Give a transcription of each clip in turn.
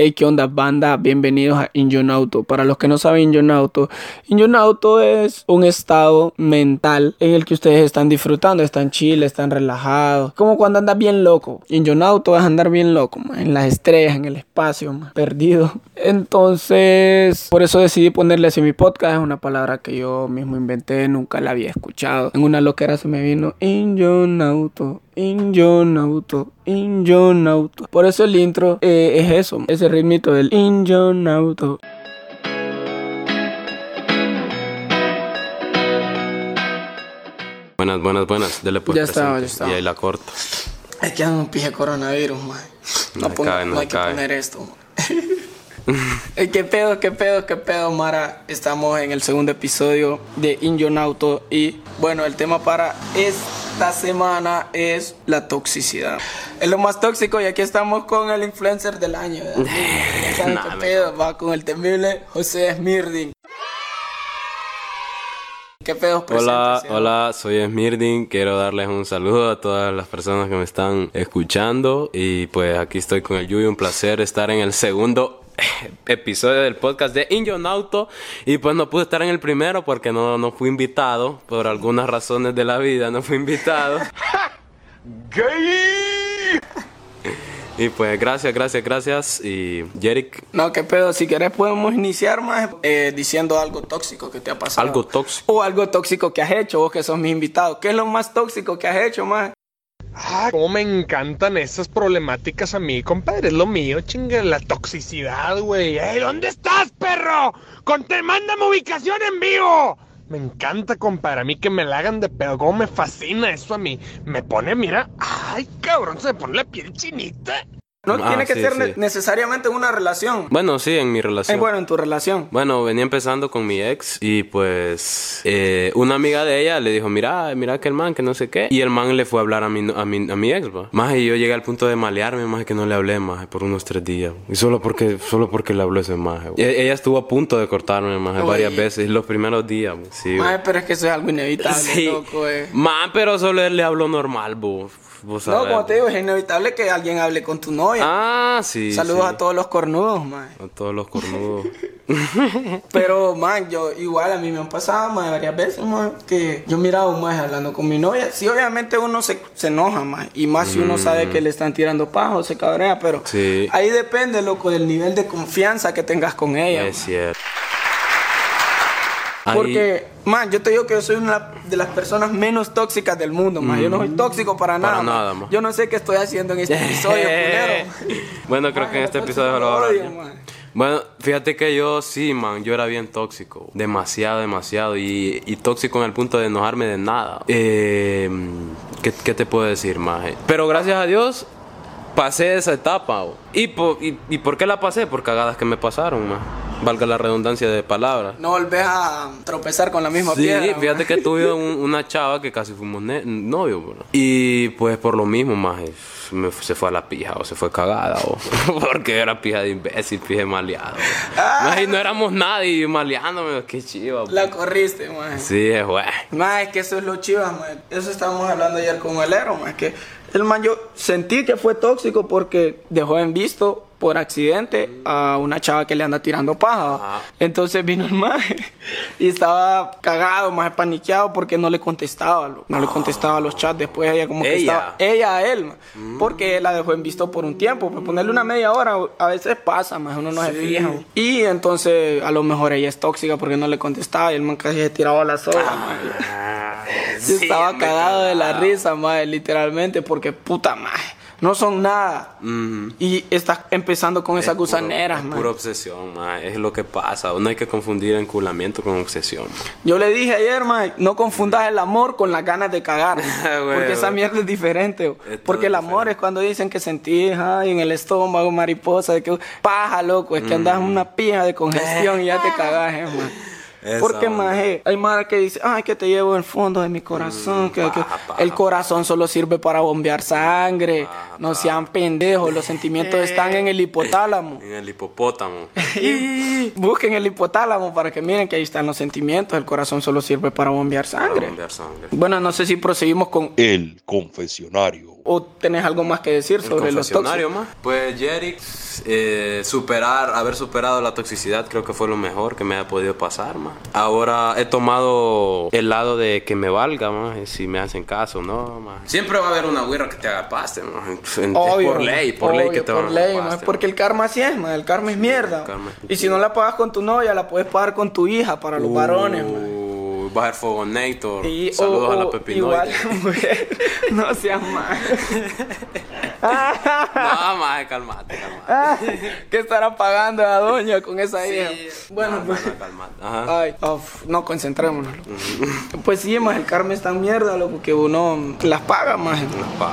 Hey, ¿qué onda, banda? Bienvenidos a Injonauto. Para los que no saben Injonauto, Injonauto es un estado mental en el que ustedes están disfrutando, están chill, están relajados. Como cuando andas bien loco. Injonauto es andar bien loco, en las estrellas, en el espacio, perdido. Entonces, por eso decidí ponerle así mi podcast. Es una palabra que yo mismo inventé, nunca la había escuchado. En una loquera se me vino Injonauto, Injonauto, Injonauto. Por eso el intro eh, es eso, ese ritmito del Injonauto. Buenas, buenas, buenas. Dele pues Ya estaba, ya estaba. Y ahí la corta. Es que ando un pije coronavirus, man. No, No cabe, no no hay que poner esto, man. ¿Qué pedo, qué pedo, qué pedo, Mara? Estamos en el segundo episodio de Injonauto y bueno, el tema para esta semana es la toxicidad. Es lo más tóxico y aquí estamos con el influencer del año. qué pedo, va con el temible José Smirding. ¿Qué pedo, Hola, hola, soy Smirding. Quiero darles un saludo a todas las personas que me están escuchando. Y pues aquí estoy con el Yuyi. Un placer estar en el segundo episodio del podcast de Injonauto. Y pues no pude estar en el primero porque no, no fui invitado. Por algunas razones de la vida no fui invitado. Y pues gracias, gracias, gracias. Y Jerick, No, qué pedo, si querés podemos iniciar más eh, diciendo algo tóxico que te ha pasado. algo tóxico. O algo tóxico que has hecho, vos que sos mi invitado. ¿Qué es lo más tóxico que has hecho, más? Cómo me encantan esas problemáticas a mí, compadre. Es lo mío, chinga, la toxicidad, güey. ¡Ey, ¿dónde estás, perro? Conte, mándame ubicación en vivo. Me encanta, compadre. A mí que me la hagan de pedo. Cómo me fascina eso a mí. Me pone, mira. Ay, cabrón, se me pone la piel chinita. No Ah, tiene que sí, ser sí. ne- necesariamente una relación. Bueno, sí, en mi Eh, relación. bueno, en tu relación. Bueno, venía empezando con mi ex y pues eh, una amiga de ella le dijo, mira, mira que el man, que no sé qué. Y el man le fue a hablar a mi, a mi, a mi ex, va. Más y yo llegué al punto de malearme, más que no le hablé más por unos tres días. Y solo porque, solo porque le habló ese más. Ella estuvo a punto de cortarme más varias veces, los primeros días, sí. Ay, pero es que eso es algo inevitable, Sí. loco, eh. Man, pero solo él le habló normal, bo. Vos No, sabés, como te digo, es inevitable que alguien hable con tu novia. Ah, sí. Saludos sí. a todos los cornudos, man. A todos los cornudos. Pero, man, yo igual a mí me han pasado, man, varias veces, man, que yo miraba un más hablando con mi novia. Sí, obviamente uno se, se enoja, man. Y más si uno sabe que le están tirando pajo, se cabrea, pero Mm. Sí. ahí depende, loco, del nivel de confianza que tengas con ella. es man. cierto. Ahí- Porque, man, yo te digo que yo soy una de las personas menos tóxicas del mundo, man. Yo no soy tóxico para nada. man. nada, man. Yo no sé qué estoy haciendo en este episodio, bueno, creo Man, que en este episodio lo man. Bueno, fíjate que yo sí, man, yo era bien tóxico. Demasiado, demasiado. Y, y tóxico en el punto de enojarme de nada. Eh, ¿qué, qué te puedo decir, maje? Pero gracias a Dios pasé esa etapa. bo. ¿Y, po- y, y por qué la pasé? Por cagadas que me pasaron, man. Valga la redundancia de palabras. No volvés a tropezar con la misma Sí, piedra. man. fíjate que tuve un- una chava que casi fuimos novios, bro. Y pues por lo mismo, más se fue a la pija o se fue cagada, o porque era pija de imbécil, pija de maleado. Maje, no éramos nadie y maleándome, qué chiva. bro. La corriste, man. Sí, es güey. Más es que eso es lo chivas, man. Eso estábamos hablando ayer con el Ero, man. Que el man yo sentí que fue tóxico porque dejó en visto por accidente a una chava que le anda tirando paja. Ajá. Entonces vino el man y estaba cagado, más paniqueado porque no le contestaba, no le contestaba a los chats. Después ella como que Ella. estaba ella a él, man. porque él la dejó en visto por un tiempo. Pues ponerle una media hora a veces pasa, más uno no se fija. Y entonces a lo mejor ella es tóxica porque no le contestaba y el man casi se tiraba a la soga. man. Yo estaba cagado de la risa, madre, literalmente, porque puta madre. No son nada. Y estás empezando con esas gusaneras, es man. pura obsesión, man. Es lo que pasa. No hay que confundir enculamiento con obsesión. man. Yo le dije ayer, man, no confundas el amor con las ganas de cagar. Güey, porque esa mierda es diferente. porque el amor diferente. es cuando dicen que sentís ay, en el estómago mariposa, de que paja, loco. Es que andas en una pija de congestión y ya te cagás, eh, man. Esa Porque, maje, hay mara que dice, ay, que te llevo en el fondo de mi corazón, que, que el corazón solo sirve para bombear sangre, no sean pendejos, los sentimientos están en el hipotálamo. En el hipopótamo. Y busquen el hipotálamo para que miren que ahí están los sentimientos, el corazón solo sirve para bombear Para sangre. bombear sangre. Bueno, no sé si proseguimos con... El confesionario. O tenés algo más que decir sobre los tóxicos? más. Pues Jerix, eh, superar, haber superado la toxicidad creo que fue lo mejor que me ha podido pasar, más. Ahora he tomado el lado de que me valga, más, si me hacen caso, ¿no? más. Siempre va a haber una güira que te haga paste, más. Es por ley, por ley que te por van a ley, ma, paste, porque el karma así es, ma, el karma es mierda. karma Y si no la pagas con tu novia, la puedes pagar con tu hija para los varones. Bajar Fogonator. Y, Saludos a la o pepinoide. Igual, mujer, no seas mal. no, más, calmate, calmate. ¿Qué estará pagando la doña con esa hija? Bueno, No, pues. no, no, calmate. Ajá. Ay, no, concentrémonos. Pues sí, más el karma es tan mierda, loco, que uno las paga más.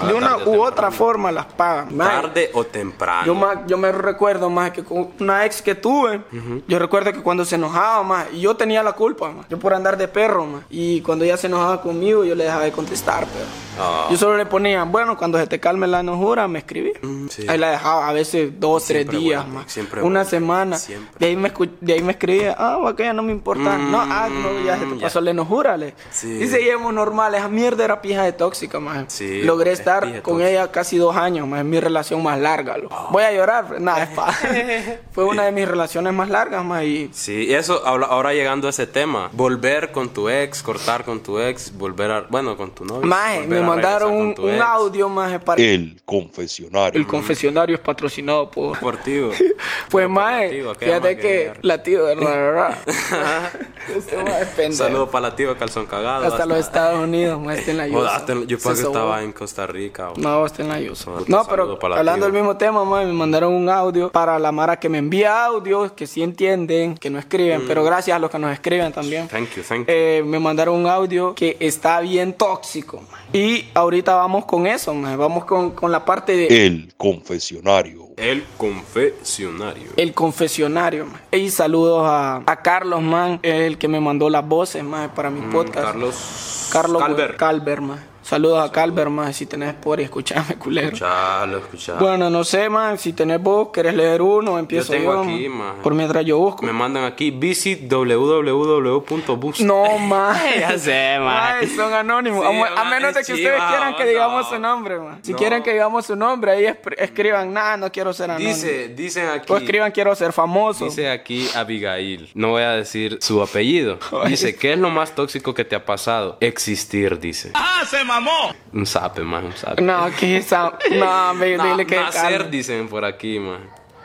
De una u otra forma las paga. Maje, Tarde o temprano. Yo, ma- yo me recuerdo más que con una ex que tuve, yo recuerdo que cuando se enojaba más, y yo tenía la culpa, más, yo por andar de perro, más, y cuando ella se enojaba conmigo, yo le dejaba de contestar, pero Ah. yo solo le ponía, bueno, cuando se te calme la enojura, me escribí. sí. Ahí la dejaba a veces dos, Siempre tres días, bueno, más, siempre una bueno, semana. siempre. De ahí, me escu- de ahí me escribía, ah, que ya no me importa. no, ah, no, ya se te Mm, pasó la enojura, le. Sí. Y seguíamos normales, esa mierda era pija de tóxica, más. Sí, Logré es estar con tóxica. ella casi dos años, más, es mi relación más larga, loco. Voy a llorar, nada, es Fue una de mis relaciones más largas, más, y Sí, y eso, ahora llegando a ese tema, volver con tu ex, cortar con tu ex, volver a, bueno, con tu novio. Maje, me mandaron un, un audio, maje, para... El confesionario. El confesionario es patrocinado por... Deportivo. Pues, Pero maje, deportivo, ¿qué fíjate que querer? latido de. Este. Saludos para la tía Calzón Cagado. Hasta los Estados Unidos, maje, está en la Yusa. yo pensé que estaba en Costa Rica. o- No, está en la Yusa. No, pero la hablando del mismo tema, maje, me mandaron un audio para la Mara que me envía audios, que sí entienden, que no escriben, pero gracias a los que nos escriben también. Mm. Thank you, thank you. Eh, me mandaron un audio que está bien tóxico. Y ahorita vamos con eso, vamos con, con la parte de El confesionario. El confesionario. el confesionario. Y saludos a, a Carlos, man, el que me mandó las voces maje, para mi podcast. Mm, Carlos Carlos Calver. Calver, maje. Saludos a Calver, si tenés por escuchame, culero. Escuchalo, escuchalo. Bueno, no sé, man, si tenés vos, querés leer uno, empiezo yo. tengo aquí, man. Por mientras yo busco. Me mandan aquí visit www.boost. No, maje. Ya sé. Maje, son anónimos. Sí, a, menos de que chiva, ustedes quieran que no. digamos su nombre, man. Si No. quieren que digamos su nombre, ahí escriban, nah, no quiero ser anónimo. Dice, dicen aquí. O escriban, quiero ser famoso. Dice aquí Abigail, no voy a decir su apellido. Dice, ¿qué es lo más tóxico que te ha pasado? Existir, dice. ¡Ah, se mamó! Un sape, más, un sape. No, que esa. No, me, Na- dile que. nacer, calma. dicen por aquí, man.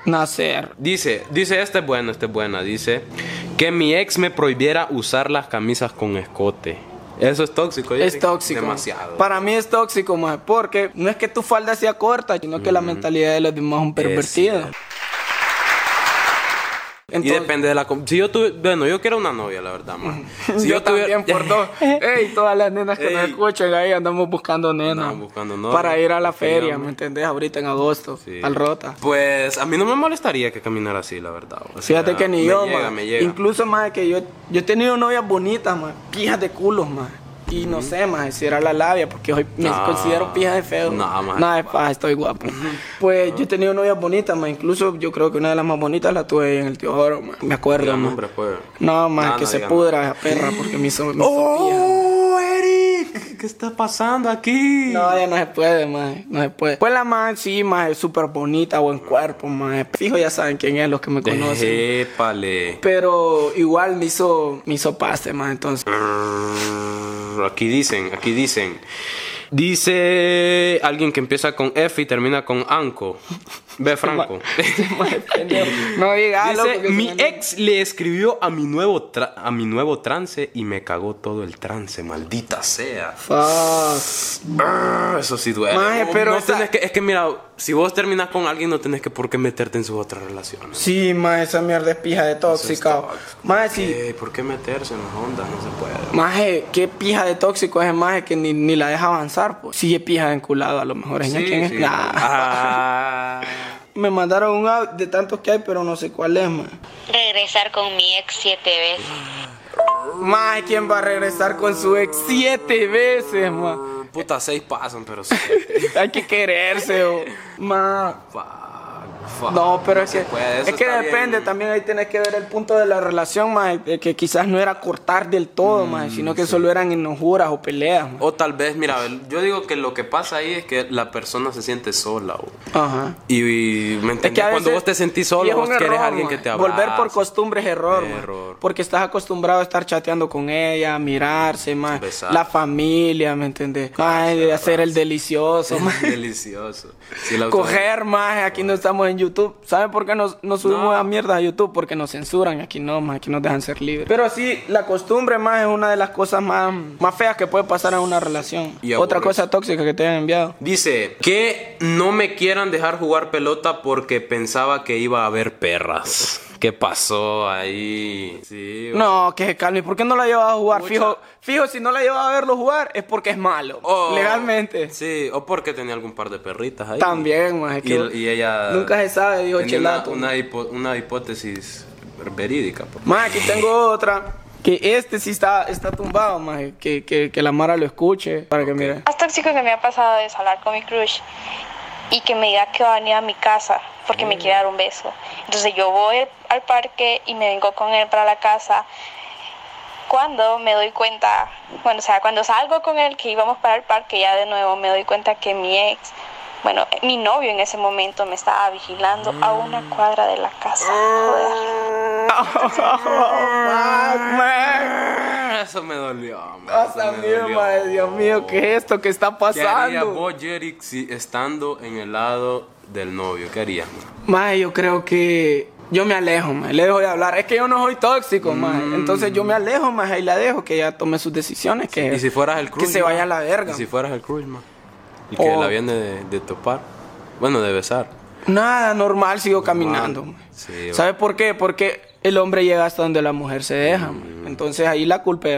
Nacer. Dice, dice, esta es buena, esta es buena. Dice, que mi ex me prohibiera usar las camisas con escote. Eso es tóxico. Es tóxico. Demasiado. Para mí es tóxico, más porque no es que tu falda sea corta, sino que la mentalidad de los demás es un pervertido. Cierto. y Entonces, depende de la... Si yo tuve... Bueno, yo quiero una novia, la verdad, man. Si yo, tuviera- también por dos. Ey, todas las nenas que nos Ey. escuchan ahí andamos buscando nenas. Andamos buscando novia, Para ir a la feria. ¿me entendés? Ahorita en agosto, Sí. al Rota. Pues a mí no me molestaría que caminara así, la verdad. O sea, Fíjate que ni me yo, llega, man. me llega. Incluso, más que yo, yo he tenido novias bonitas, más. Pijas de culos, más. Y no sé, más, si era la labia, porque hoy me No. considero pija de feo. No, maje. Nada, es paja, estoy guapo. Pues yo he tenido novias bonitas, más. Incluso yo creo que una de las más bonitas la tuve ahí en el Tío Oro, man. Me acuerdo, man. nombre, pues. No, más No, que no se pudra esa perra porque me hizo, me hizo ¡Oh, Eric! ¿Qué está pasando aquí? No, ya no se puede, más. No se puede. Pues la man, sí, más, es súper bonita, buen cuerpo, más. Fijo, ya saben quién es, los que me conocen. Épale. Pero igual me hizo, me hizo paste, más. Entonces, Aquí dicen, aquí dicen. Dice alguien que empieza con F y termina con Anco. Ve, Franco. no diga, Dice, mi ex le escribió a mi nuevo a mi nuevo trance y me cagó todo el trance, maldita sea. Fuck. Ah, Eso sí duele. Maje, No- pero no esa- tenés que, es que mira, si vos terminas con alguien no tenés que por qué meterte en sus otras relaciones. Sí, más esa mierda es pija de tóxica. Más sí. Eh, ¿Por qué meterse en las ondas? No se puede. Maje, qué pija de tóxico es el maje que ni, ni la deja avanzar, pues. Es pija de enculado, a lo mejor. ¿Es Sí, quién es? sí. Nah. Ah. Me mandaron un audio de tantos que hay, pero no sé cuál es, man. regresar con mi ex siete veces. Maje, ¿quién va a regresar con su ex siete veces, man? Puta, seis pasan, pero sí. Hay que quererse, o. Ma. Fuck, Fuck, No, pero es que, puede, es que depende, bien. también ahí tienes que ver el punto de la relación, más que quizás no era cortar del todo, Mm, más sino que solo eran enojuras o peleas. O tal vez, mira, yo digo que lo que pasa ahí es que la persona se siente sola. o- Ajá. Y, y, ¿me Es entendés? que a Cuando vos te sentís solo, es vos querés a alguien que te abrace. Volver por costumbre es error. Porque estás acostumbrado a estar chateando con ella, mirarse, más la familia, ¿me entendés? De hacer el delicioso, maje. Delicioso. Sí, Coger más, aquí no estamos en YouTube. ¿Saben por qué nos, nos subimos No. a mierda a YouTube? Porque nos censuran, aquí no, más, aquí nos dejan ser libres. Pero sí, la costumbre más es una de las cosas más, más feas que puede pasar en una relación. Y Otra cosa tóxica que te hayan enviado. Dice que no me quieran dejar jugar pelota porque pensaba que iba a haber perras. ¿Qué pasó ahí? Sí. No, que se calme. ¿Por qué no la llevas a jugar? Mucha- Fijo, fijo, si no la llevas a verlo jugar es porque es malo. Legalmente. Sí, o porque tenía algún par de perritas ahí. También, más. Y, y ella. Nunca se sabe, dijo una, Chelato. una, hipo- una hipótesis verídica. Más, aquí tengo otra. Que este sí está, está tumbado, más. Que, que, que la Mara lo escuche. Para que mire. más tóxico que me ha pasado es hablar con mi crush y que me diga que va a venir a mi casa porque me quiere dar un beso. Entonces yo voy al parque y me vengo con él para la casa. Cuando me doy cuenta, bueno, o sea, cuando salgo con él, que íbamos para el parque, ya de nuevo me doy cuenta que mi ex, bueno, mi novio en ese momento me estaba vigilando a una cuadra de la casa. Joder. Eso me dolió. eso me dolió. madre, Dios mío, ¿qué es esto que está ¿Qué harías pasando? vos, Jerick, si estando en el lado del novio? ¿Qué harías? Más, yo creo que yo me alejo, más. Le dejo de hablar. Es que yo no soy tóxico, más. Entonces yo me alejo, más, y la dejo que ella tome sus decisiones. Que, ¿Y si fueras el que crush? se vaya a la verga. ¿Y si fueras el crush, man? Y que la viene de, de topar. Bueno, de besar. Nada, normal, sigo caminando. Sí, ¿Sabe por qué? Porque el hombre llega hasta donde la mujer se deja. Mm. Entonces ahí la culpa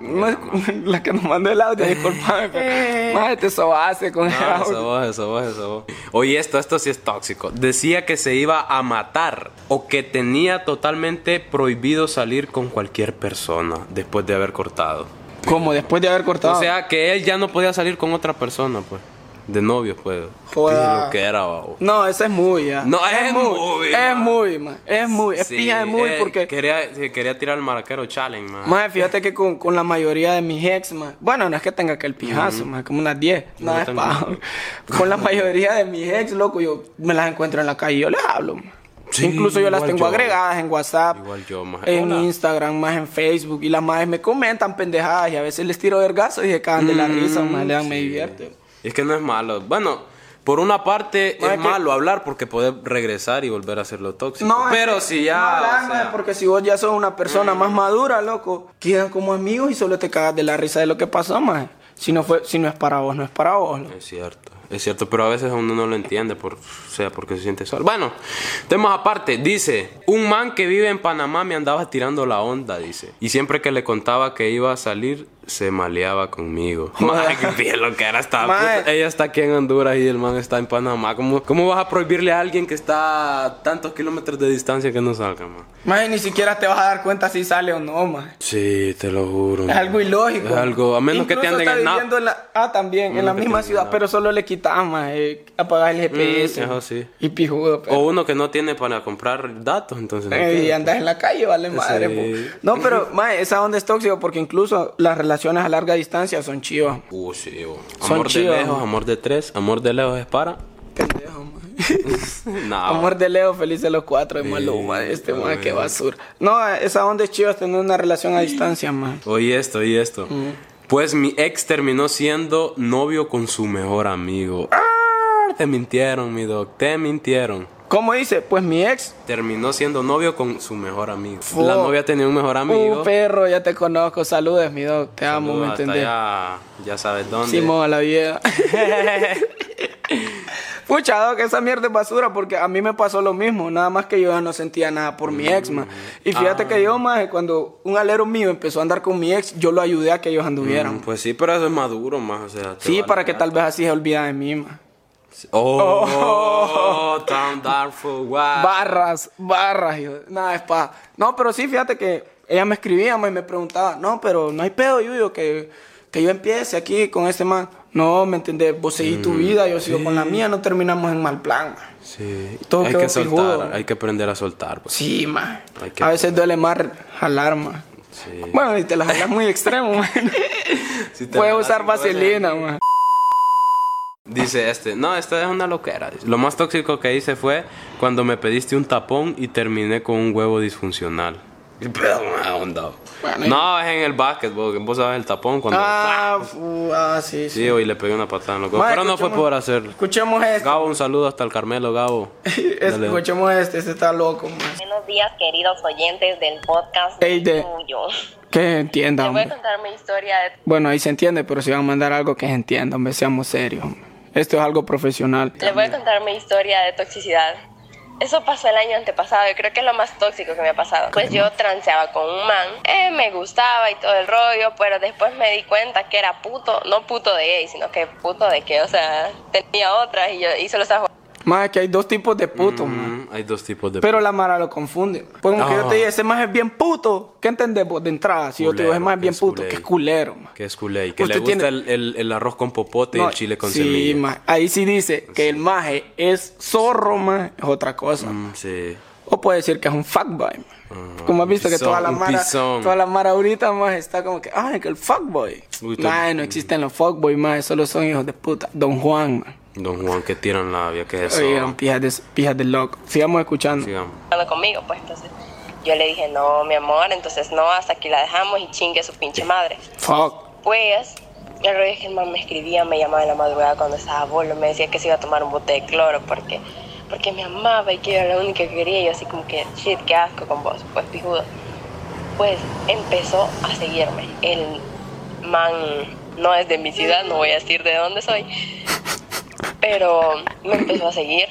no es la que nos mandó el audio, disculpame, pero más te sobaste con el No, audio. eso vos. Oye, esto, esto sí es tóxico. Decía que se iba a matar o que tenía totalmente prohibido salir con cualquier persona después de haber cortado. Como después de haber cortado. O sea, que él ya no podía salir con otra persona, pues. De novio, pues. Lo que era, babo. no, ese es muy ya. No, es muy, Es muy, ma. Es muy, es Sí, pija de muy eh, porque. Quería, quería tirar el maraquero challenge, man. Más fíjate que con, con la mayoría de mis ex, ma, bueno, no es que tenga que el pijazo, ma, como unas 10, Yo no es paja. Con la mayoría de mis ex, loco, yo me las encuentro en la calle y yo les hablo. ma. Sí, Incluso yo las tengo yo. agregadas en WhatsApp, Igual yo, en Hola. Instagram, más en Facebook. Y las madres me comentan pendejadas y a veces les tiro vergazos y se cagan de la risa, más le dan, me Mm, divierte. Es que no es malo. Bueno, por una parte es es que- malo hablar porque poder regresar y volver a hacerlo tóxico. No, es pero que- si ya. no hablar, o maje, sea, porque si vos ya sos una persona más madura, loco, quedan como amigos y solo te cagas de la risa de lo que pasó, más. Si no fue, si no es para vos, no es para vos. loco. Es cierto, es cierto, pero a veces uno no lo entiende, por, o sea, porque se siente solo. Bueno, temas aparte, dice, un man que vive en Panamá me andaba tirando la onda, dice. Y siempre que le contaba que iba a salir, se maleaba conmigo. Madre, qué bien lo que era esta puta. Ella está aquí en Honduras y el man está en Panamá. ¿Cómo, ¿Cómo vas a prohibirle a alguien que está a tantos kilómetros de distancia que no salga, man? Más ni siquiera te vas a dar cuenta si sale o no, más. Sí, te lo juro. Es man. algo ilógico. Es algo, a menos que te Incluso anden está en nap. viviendo en la, Ah, también, en la misma ciudad, pero solo le quitas eh, apagar el GPS. Mm, eso sí. Y pijudo, pero. O uno que no tiene para comprar datos, entonces. no Eh, y andas en la calle, vale madre. Sí. No, pero, mae, esa onda es tóxica porque incluso las relaciones a larga distancia son chivas. Uh, sí, bo. Son Amor de chivas, lejos, man. amor de tres, amor de lejos es para. Pendejo, mae. No. Amor de Leo, feliz de los cuatro, de Maluma, este Sí, mae, qué basura. No, esa onda es chiva tener una relación a distancia, mae. Oye esto, oye esto. Pues mi ex terminó siendo novio con su mejor amigo. Ah, Te mintieron, mi doc, te mintieron. ¿Cómo dice? Pues mi ex. Terminó siendo novio con su mejor amigo. La novia tenía un mejor amigo. Uh, perro, ya te conozco. Saludes, mi dog. Te amo, ¿me entendés? allá, ya sabes dónde. Simón a la vida. Pucha, dog, esa mierda es basura porque a mí me pasó lo mismo. Nada más que yo ya no sentía nada por mi ex, man. Y fíjate Ah. que yo, más cuando un alero mío empezó a andar con mi ex, yo lo ayudé a que ellos anduvieran. Mm, Pues sí, pero eso es maduro más, o sea. sí, para que ya. tal vez así se olvida de mí, man. Oh, tan darful, wow. Barras, barras. yo- Nada, es pa. No, pero sí, fíjate que ella me escribía y me preguntaba, no, pero no hay pedo, Yuyo, que, que yo empiece aquí con este man. No, ¿me entendés? Vos seguís Mm, tu vida, yo sigo con la mía, no terminamos en mal plan, ma. Sí. Todo hay que soltar, hay que aprender a soltar. pues. Sí, ma. Hay que- A veces duele más jalar. Sí. Bueno, y te la jalas muy extremo, ma. Si Puedes usar vaselina, ma. Dice este, no, esto es una loquera. Lo más tóxico que hice fue cuando me pediste un tapón y terminé con un huevo disfuncional. ¿Qué pedo, ma, onda? Bueno, No, es en el básquet, vos, vos sabes el tapón cuando... Ah, ah, sí, sí. Sí, hoy le pegué una patada en los huevos. Pero no fue por hacerlo. Escuchemos este. Gabo, un saludo hasta el Carmelo, Gabo. Dale. Escuchemos este, este está loco, ma. Buenos días, queridos oyentes del podcast Ey, de- tuyo. Que Les entienda, voy a contar mi historia de Bueno, ahí se entiende, pero si van a mandar algo que se entienda, hombre, seamos serios. hombre. Esto es algo profesional. Les voy a contar mi historia de toxicidad. Eso pasó el año antepasado y creo que es lo más tóxico que me ha pasado. Pues yo transeaba con un man, eh, me gustaba y todo el rollo, pero después me di cuenta que era puto, no puto de gay, sino que puto de que, o sea, tenía otras y yo y se lo estaba Más que hay dos tipos de putos. Mm, hay dos tipos de... Pero la Mara lo confunde. Pues como que yo Ah. te diga, ese más es bien puto. ¿Qué entendés vos de entrada? Si yo te digo, ese más es bien puto, que es culero, ma. Que es culé. y Que Usted le gusta tiene- el, el- el arroz con popote y el chile con sí, semilla. Ahí sí dice que el maje es zorro, ma. Es otra cosa. Mm, sí. O puede decir que es un fuckboy. ma. Como has visto que toda la mara, toda la mara ahorita más está como que, ay, que el fuckboy. Uy, todo- no existen los fuckboy más, solo son hijos de puta. Don Juan, ma. Don Juan que tiran labia, ¿qué es eso? Oigan, pijas de, pijas de loco. Sigamos escuchando. Sigamos. conmigo, pues entonces yo le dije, no, mi amor, entonces no, hasta aquí la dejamos y chingue a su pinche madre. Fuck. Pues, el rollo es que el man me escribía, me llamaba en la madrugada cuando estaba bolo, me decía que se iba a tomar un bote de cloro porque, porque me amaba y que era la única que quería. Y yo así como que, shit, qué asco con vos, pues pijudo. Pues empezó a seguirme. El man no es de mi ciudad, no voy a decir de dónde soy, pero me empezó a seguir.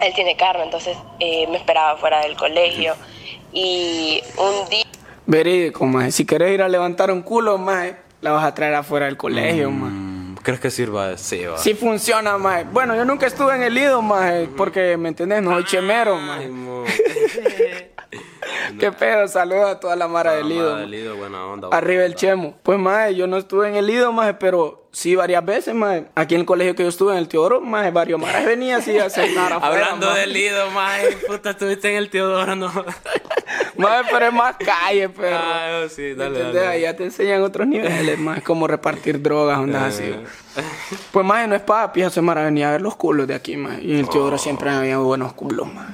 Él tiene carro, entonces eh, me esperaba fuera del colegio. Y un día Verídico, maje. Si querés ir a levantar un culo, maje, la vas a traer afuera del colegio, maje. Mm, ¿Crees que sirva? Sí, va. Sí funciona, maje. Bueno, yo nunca estuve en el Lido, maje, porque, ¿me entendés? No soy chemero, Ay, mo. Qué pedo, saludos a toda la mara del Lido. Mamá del maje. Lido, buena onda. Arriba el chemo. Pues, maje, yo no estuve en el Lido, maje, pero sí varias veces, maje. Aquí en el colegio que yo estuve, en el Teodoro, maje, varios majes venían así a cenar afuera, Hablando del Lido, maje, puta, estuviste en el Teodoro, no. Maje, pero es más calle, pero... Ah, sí, ¿Me dale, dale. Allá te enseñan otros niveles, más como repartir drogas, ondas así. Eh. Pues más no es papi, esa semana venía a ver los culos de aquí, más. Y en el Teodoro Oh. siempre había buenos culos, más.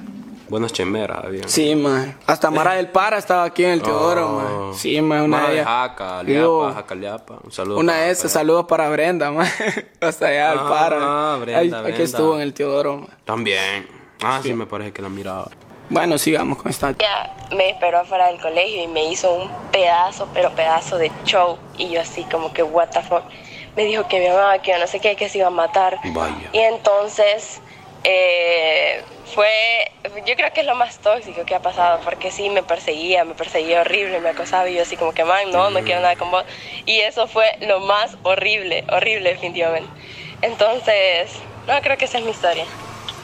Buenas chemeras, había. Sí, más. Hasta Mara del Para estaba aquí en el Teodoro, Oh. más. Sí, más, una Mara de. Jaca, Digo, Liapa, Jaca, Liapa. Un saludo. Una de esas, saludos para Brenda, más. Hasta allá del Ah, Para. Brenda, Ahí- Brenda. Aquí estuvo en el Teodoro, más. También. Ah, sí. me parece que la miraba. Bueno, sigamos con esta. ella me esperó afuera del colegio y me hizo un pedazo, pero pedazo de show. Y yo así como que, what the fuck. Me dijo que me amaba, que yo no sé qué, que se iba a matar. Vaya. Y entonces eh, fue, yo creo que es lo más tóxico que ha pasado, porque sí, me perseguía, me perseguía horrible, me acosaba y yo así como que, man, no, no quiero nada con vos. Y eso fue lo más horrible, horrible definitivamente. Entonces, no, creo que esa es mi historia.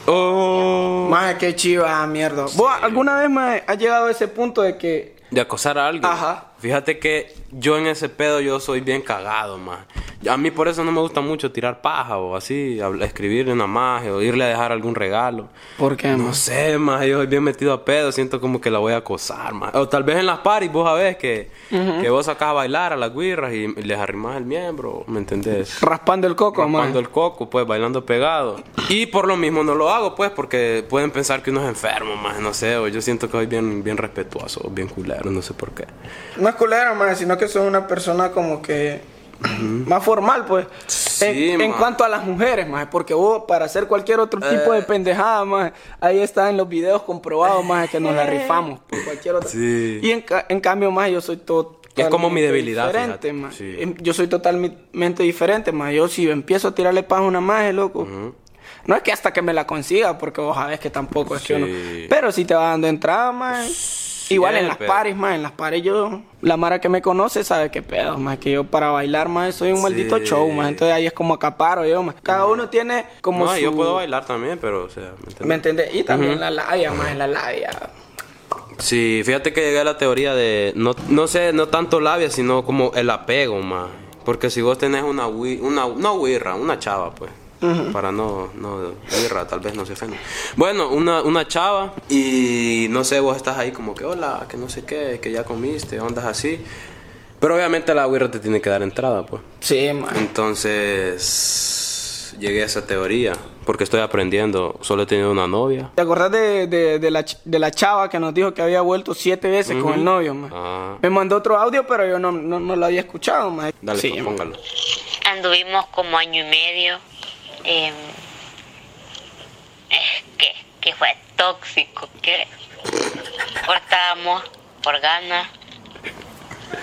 Oh. Más qué chiva, mierda. ¿Vos alguna vez me has llegado a ese punto de que De acosar a alguien. Ajá. Fíjate que yo en ese pedo yo soy bien cagado, más. A mí por eso no me gusta mucho tirar paja o así, escribirle una magia o irle a dejar algún regalo. ¿Por qué, No más? sé, más yo soy bien metido a pedo, siento como que la voy a acosar, más. O tal vez en las paris vos sabés que, que vos sacás a bailar a las guirras y, les arrimás el miembro, ¿me entendés? Raspando el coco, más. Raspando el coco, pues, bailando pegado. Y por lo mismo no lo hago, pues, porque pueden pensar que uno es enfermo, más, no sé, o yo siento que soy bien, bien respetuoso, bien culero, no sé por qué. No es culera, más, sino que soy una persona como que más formal, pues. Sí, en, cuanto a las mujeres, más, porque vos para hacer cualquier otro tipo Eh. de pendejada, más, ahí está en los videos comprobado, más, que nos la rifamos por cualquier otra. Sí. Y en, en cambio, más, yo soy todo. Es como mi debilidad, Diferente. Sí. Em- Yo soy totalmente diferente, más. Yo si empiezo a tirarle paja a una maje, loco. No es que hasta que me la consiga, porque vos sabés que tampoco es que uno. Pero si te va dando entrada, más. Igual en las Siempre. pares, más. En las pares yo. La Mara que me conoce sabe qué pedo, más. Que yo para bailar, más, soy un maldito show, más. Entonces ahí es como acaparo yo, más. Cada uno tiene como. no, su... yo puedo bailar también, pero, o sea, ¿me entiendes? Y también la labia, más. La labia. Sí, fíjate que llegué a la teoría de, no, no sé, no tanto labia, sino como el apego, más. Porque si vos tenés una, una no wirra, una chava, pues. Para no, no, wirra, tal vez no se ofenda. Bueno, una, una chava y no sé, vos estás ahí como que hola, que no sé qué, que ya comiste, ondas así. Pero obviamente la wirra te tiene que dar entrada, pues. Sí, maje. Entonces llegué a esa teoría porque estoy aprendiendo. Solo he tenido una novia. ¿Te acordás de, de, de la, de la chava que nos dijo que había vuelto siete veces con el novio, maje? Ah. Me mandó otro audio, pero yo no, no, no lo había escuchado, maje. Dale, sí, pues, póngalo. anduvimos como año y medio. Eh, es que, que fue tóxico, que cortábamos por ganas,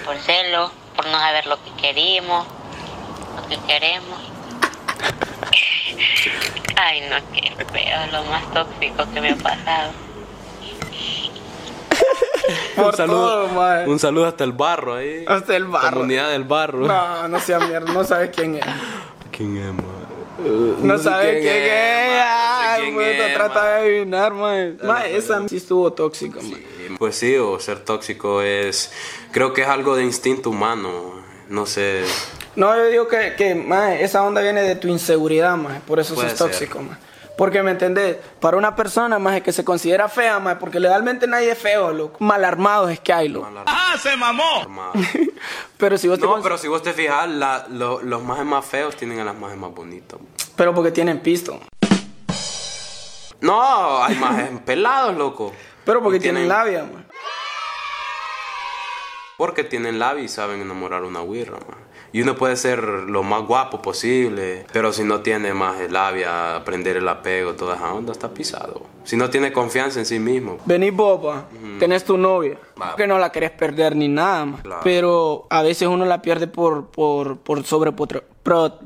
por celo, por no saber lo que queríamos, lo que queremos. Ay, no, qué feo, lo más tóxico que me ha pasado. Por un saludo, todo, un saludo hasta el barro ahí. Hasta el barro. Comunidad del barro. No, no sea mierda, no sabes quién es. ¿Quién es, man? No, sé sabes quién, es. man, no sé quién es, trata man. de adivinar, man. Man, esa sí estuvo tóxica, man. Pues sí, o ser tóxico es. Creo que es algo de instinto humano. No sé. No, yo digo que, que esa onda viene de tu inseguridad, man. Por eso Puede sos ser. tóxico, man. Porque, ¿me entendés? Para una persona, más que se considera fea, man, porque legalmente nadie es feo, loco. Mal armados es que hay, loco. armado. Pero si vos te No, pero si vos te fijas, la- lo- los majes más feos tienen a las majes más bonitas. Pero porque tienen pisto. No, hay majes pelados, loco. Pero porque Y tienen, labia, man. Porque tienen labia y saben enamorar una wirra, man. Y uno puede ser lo más guapo posible, pero si no tiene más labia, aprender el apego, toda esa onda, está pisado. Si no tiene confianza en sí mismo. Vení boba, tenés tu novia, que no la querés perder ni nada, man. Claro. Pero a veces uno la pierde por, por, por sobre... Pro, pro-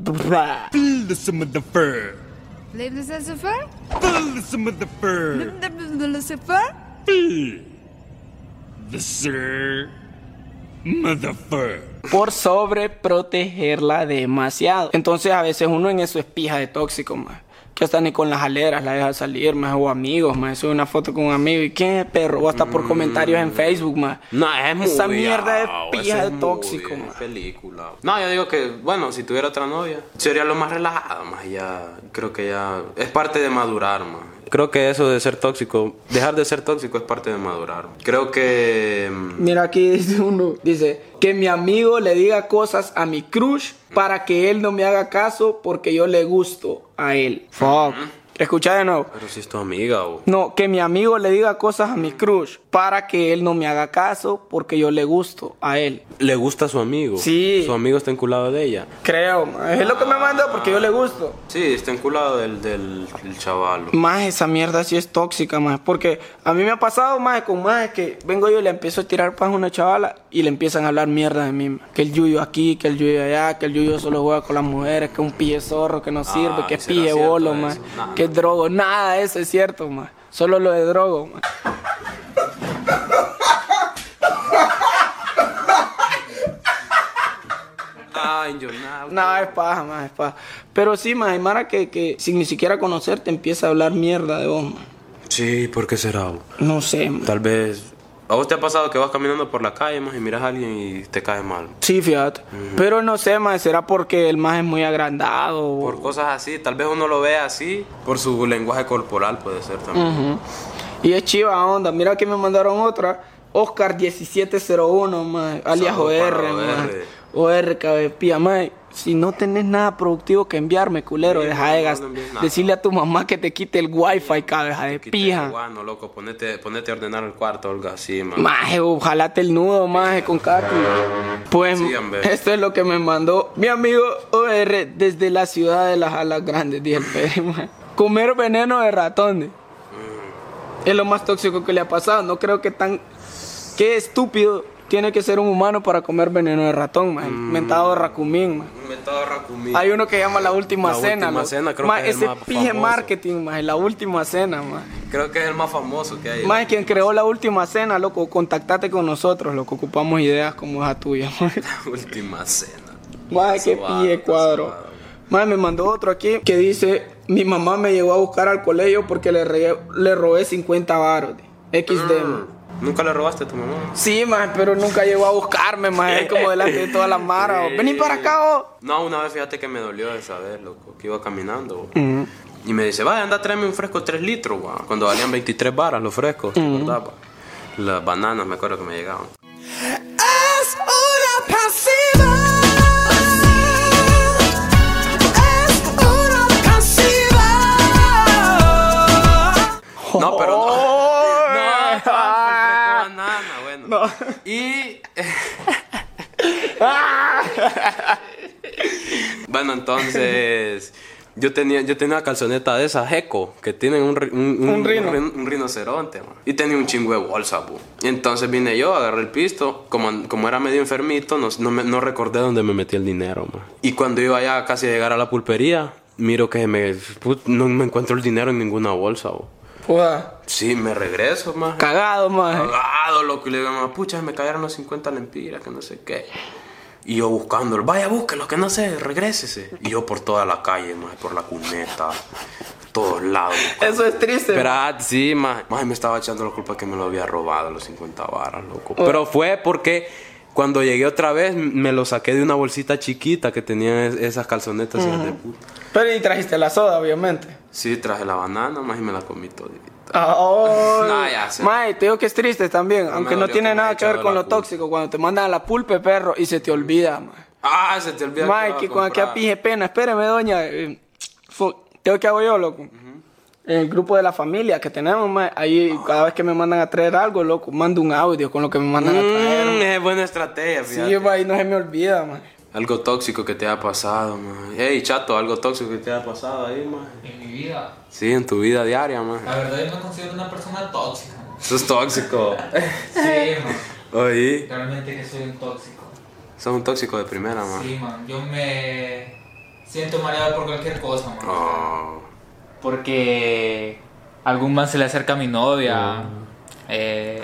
Leave the? The Lucifer? Por sobreprotegerla demasiado. Entonces a veces uno en eso es pija de tóxico, más. Que hasta ni con las aleras la deja salir, más. O amigos, más. Sube una foto con un amigo. ¿Y quién es perro? O hasta por comentarios en Facebook, más. No, es muy Esa mierda de pija de es tóxico, muy man. película. No, yo digo que, bueno, si tuviera otra novia, sería lo más relajado, más. Ya, creo que ya es parte de madurar, más. Creo que eso de ser tóxico, dejar de ser tóxico es parte de madurar. Creo que. mm, Mira aquí dice uno, dice que mi amigo le diga cosas a mi crush para que él no me haga caso porque yo le gusto a él. Fuck. Escucha de nuevo. Pero si es tu amiga o. No, que mi amigo le diga cosas a mi crush para que él no me haga caso porque yo le gusto a él. Le gusta a su amigo. Sí. Su amigo está enculado de ella. Creo, ma. es lo que me mandó porque yo le gusto. Sí, está enculado del, del, del chaval. Más esa mierda sí es tóxica, más. Porque a mí me ha pasado más con más que vengo yo y le empiezo a tirar paz a una chavala y le empiezan a hablar mierda de mí. ma. Que el yuyo aquí, que el yuyo allá, que el yuyo solo juega con las mujeres, que es un pille zorro, que no sirve, que es ¿será pille bolo, más. Nah. Que es drogo. Nada de eso es cierto, más. Solo lo de drogo, más. Ay, yo nada. No, es paja, más, es paja. Pero sí, más, hay Mara que, que sin ni siquiera conocerte empieza a hablar mierda de vos, ma. Sí, ¿por qué será? No sé, ma. Tal vez. ¿A vos te ha pasado que vas caminando por la calle más y miras a alguien y te cae mal? Sí, fíjate. Pero no sé, más, será porque el más es muy agrandado. Por cosas así, tal vez uno lo ve así, por su lenguaje corporal puede ser también. Y es chiva onda. Mira que me mandaron otra. Oscar 1701, más, alias OR. OR. OR, cabepía, ma. Si no tenés nada productivo que enviarme, culero, Sí, deja no, de no, gas- no. Decirle a tu mamá que te quite el wifi, cabeza de pija. guano, loco, ponete, ponete a ordenar el cuarto o algo así, man. Maje, ojalá el nudo, maje, con Katy. Pues Sí, esto es lo que me mandó mi amigo OR desde la ciudad de las alas grandes, dije el. Comer veneno de ratón. de. Es lo más tóxico que le ha pasado. No creo que tan... Qué estúpido tiene que ser un humano para comer veneno de ratón, maje. Mm. Mentado racumín, maje. Un método racumí. Hay uno que llama La Última La Cena. Última loco. Cena, creo Maje, que es el ese más pije famoso. marketing, maje. La Última Cena, maje. Creo que es el más famoso que hay. Más quien creó la última cena, loco, contactate con nosotros, loco, ocupamos ideas como esa tuya. Última cena. Más que pille cuadro. sobado. Más me mandó otro aquí que dice, mi mamá me llevó a buscar al colegio porque le, le robé 50 varos. XD. Mm. ¿Nunca le robaste a tu mamá? Sí, maje, pero nunca llegó a buscarme, maje, como delante de toda la mara. Sí. Vení para acá, vos. No, una vez fíjate que me dolió de saber, loco, que iba caminando. Y me dice, vaya, anda, tráeme un fresco de 3 litros, guau. Cuando valían 23 varas los frescos, ¿verdad, pa? Las bananas, me acuerdo que me llegaban. Es una pasiva. Es una pasiva. No, pero no. Oh, No, estaba el fresco de banana, bueno. Y. bueno, entonces. Yo tenía, yo tenía una calzoneta de esas eco que tienen un, ri- un, Un rino. rin- un rinoceronte, man. Y tenía un chingo de bolsa, bu. Y entonces vine yo, agarré el pisto. Como, como era medio enfermito, no, no, me- no recordé dónde me metí el dinero, man. Y cuando iba ya casi a llegar a la pulpería, miro que me, put- no me encuentro el dinero en ninguna bolsa, bu. Puta, Sí, me regreso, más. Cagado, maje. Cagado, loco. Y le digo, pucha, me cayeron los 50 lempiras, que no sé qué. Y yo buscándolo, vaya, búsquelo, que no sé, regrésese. Y yo por toda la calle, más, por la cuneta, todos lados. Eso es triste. Pero ah, sí, más, más me estaba echando la culpa que me lo había robado los 50 varas, loco. Pero fue porque cuando llegué otra vez me lo saqué de una bolsita chiquita que tenía es- esas calzonetas de puta. Pero y trajiste la soda, obviamente. Sí, traje la banana, más y me la comí todita. Oh, No, ya sé. Mae, te digo que es triste también, aunque no tiene nada que ver con lo tóxico, cuando te mandan a la pulpe, perro, y se te olvida, mae. Ah, se te olvida Mae, que con aquella pije pena, espéreme, doña. eh, ¿Tengo que hago yo, loco? En el grupo de la familia que tenemos, mae, ahí cada vez que me mandan a traer algo, loco, mando un audio con lo que me mandan a traer. Mm, mae. es buena estrategia, fíjate. Sí, mae, no se me olvida, mae. Algo tóxico que te ha pasado, man. Ey, chato, algo tóxico que te ha pasado ahí, man. En mi vida, Sí, en tu vida diaria, man. la verdad yo me considero una persona tóxica. Eso es tóxico. Sí, man. Oye, Realmente que soy un tóxico. sos un tóxico de primera, man. Sí, man. Yo me siento mareado por cualquier cosa, man. Oh. Porque algún man se le acerca a mi novia. Eh,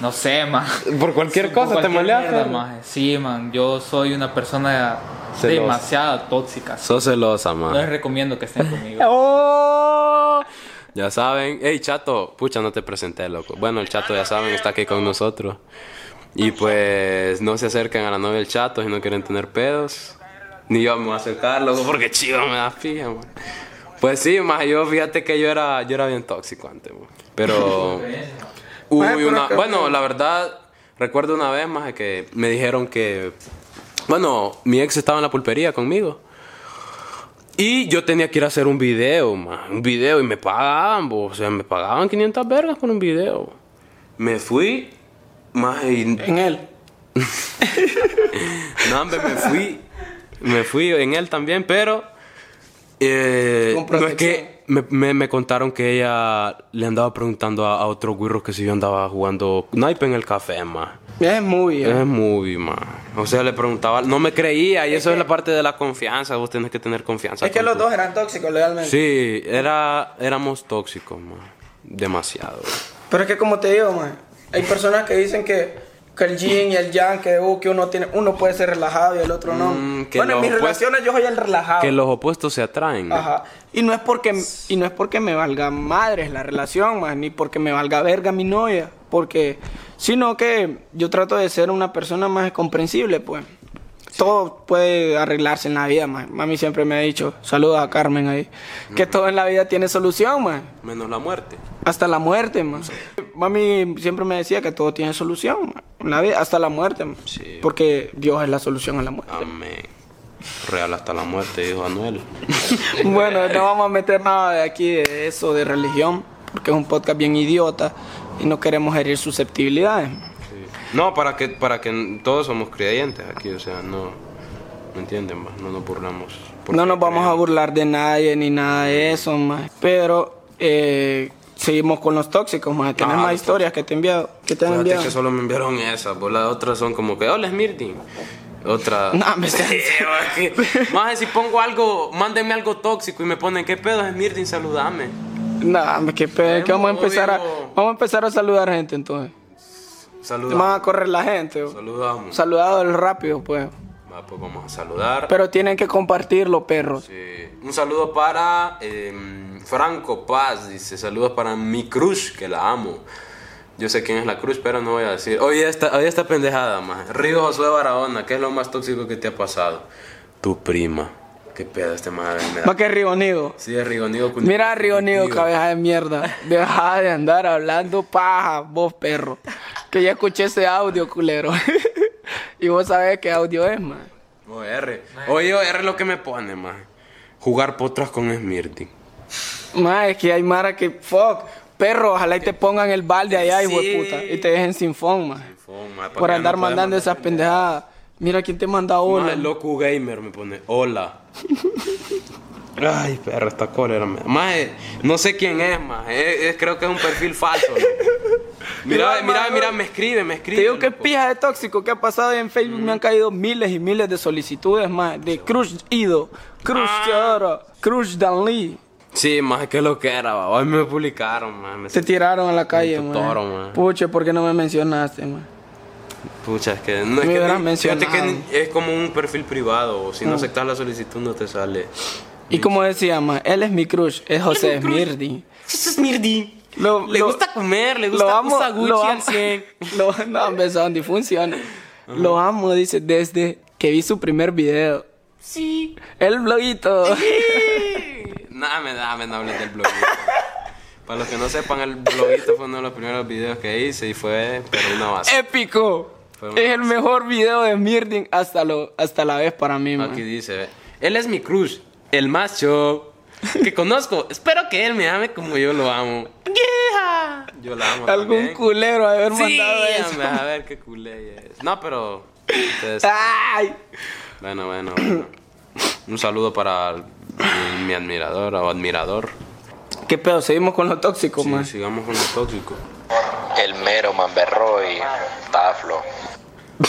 no sé, man. Por cualquier Por cosa te cualquier maleas, mierda, man. Sí, man. Yo soy una persona Celosa. demasiado tóxica. Sos celosa, No les man. recomiendo que estén conmigo. ¡Oh! Ya saben. Ey, chato, pucha, no te presenté, loco. Bueno, el chato, ya saben, está aquí con nosotros. Y pues, no se acerquen a la novia del chato si no quieren tener pedos. Ni yo me voy a acercar, loco, porque chido me da fija, man. Pues sí, más yo fíjate que yo era, yo era bien tóxico antes, man. Pero uy, una, bueno, la verdad, recuerdo una vez más que me dijeron que, bueno, mi ex estaba en la pulpería conmigo. Y yo tenía que ir a hacer un video, man, un video y me pagaban, bo, o sea, me pagaban 500 vergas por un video. Me fui, más y En él. no, hombre, me fui. Me fui en él también, pero. eh, no es que me, me- me contaron que ella le andaba preguntando a, a otro güiro que si yo andaba jugando naipe en el café, más. Es muy bien. Es muy, más. O sea, le preguntaba, no me creía, y eso es la parte de la confianza. Vos tenés que tener confianza. Es que los tu- dos eran tóxicos legalmente. Sí, era, éramos tóxicos, más. Demasiado. Pero es que como te digo, man, hay personas que dicen que, que el yin y el yang, que, uh, que uno tiene, uno puede ser relajado y el otro no. Mm, bueno, en mis relaciones yo soy el relajado. Que los opuestos se atraen. Ajá. Y no es porque y no es porque me valga madres la relación, man, ni porque me valga verga mi novia, porque sino que yo trato de ser una persona más comprensible, pues. Todo puede arreglarse en la vida, man. Mami siempre me ha dicho, saludos a Carmen ahí, que todo en la vida tiene solución, man. Menos la muerte. Hasta la muerte, man. Mami siempre me decía que todo tiene solución, man. En la vida, hasta la muerte, man. Sí. Porque Dios es la solución a la muerte. Amén. Real hasta la muerte, dijo Anuel. Bueno, no vamos a meter nada de aquí de eso, de religión, porque es un podcast bien idiota y no queremos herir susceptibilidades. No, para que, para que todos somos creyentes aquí, o sea, no, ¿me entienden? ma? No nos burlamos. No nos vamos a burlar de nadie ni nada de eso, más. Pero eh, seguimos con los tóxicos, más. Tienes Ah, más historias que te, enviado, que te han enviado. que solo me enviaron esas, pues las otras son como que, hola Smirtin. Otra. No, me Más si pongo algo, mándenme algo tóxico y me ponen, ¿qué pedo Smirtin? Saludame. No, hombre, qué pe- que vamos a empezar a, vamos a empezar a saludar gente entonces. Te van a Saludamos. correr la gente. Saludamos. Saludado el rápido, pues. Va, pues vamos a saludar. Pero tienen que compartirlo, perros. Sí. Un saludo para em, Franco Paz, dice, saludos para mi crush, que la amo. Yo sé quién es la cruz, pero no voy a decir. Oye, esta, oye esta pendejada, más. Río Josué Barahona, ¿qué es lo más tóxico que te ha pasado? Tu prima. Qué pedo este madre. Más que Ribonido. Sí, es Rigonido. Mira, Ribonido, contigo. cabeza de mierda. Deja de andar hablando paja, vos perro. Que ya escuché ese audio, culero. y vos sabés qué audio es, man. O R. Oye, o R lo que me pone, más. Jugar potras con Smirty. Ma, es que hay mara que, fuck, perro, ojalá y te pongan el balde allá, hijo de Sí. puta, y te dejen sin phone, ma. Phone, ma, pa' Por andar no mandando esas pendejadas. Mira quién te manda hola. Más loco gamer me pone. Hola. Ay, perro, esta cólera. Más, no sé quién es, más. creo que es un perfil falso. ¿no? Mira, Mira, mira, me escribe, me escribe. Te digo que pija de tóxico que ha pasado y en Facebook me han caído miles y miles de solicitudes más de Crush Ido, Crush Ah. Teodoro, Crush Dan Lee. Sí, más que lo que era, va. Hoy me publicaron. Me Te tiraron a la calle, man. toro, man. Puche, ¿por qué no me mencionaste, man? Pucha, es que no es que ni- fíjate que es como un perfil privado. Si no Mm. aceptas la solicitud, no te sale. Y como decía, man, él es mi crush, es José Smirdi. Es Mirdi. Lo- Le lo- gusta comer, le gusta lo amo, usa Gucci lo al amo. 100. Lo, no, hombre, son disfunciones. Lo amo, dice, desde que vi su primer video. Sí. El bloguito. Me da, me no hables del bloguito. Para los que no sepan, el bloguito fue uno de los primeros videos que hice y fue, pero una base. Épico. Fue una Es el mejor video de Smirdi hasta, lo, hasta la vez para mí, man. Aquí dice, ve, él es mi crush, el macho que conozco. Espero que él me ame como yo lo amo. Yeah. Yo la amo Algún también. culero haber Sí, mandado eso. hombre, a ver qué culé es. No, pero... Ay. Bueno, bueno, bueno. Un saludo para mi, mi admirador o admirador. ¿Qué pedo? Seguimos con lo tóxico, Sí, man. sigamos con lo tóxico. El mero Manberroy, Taflo.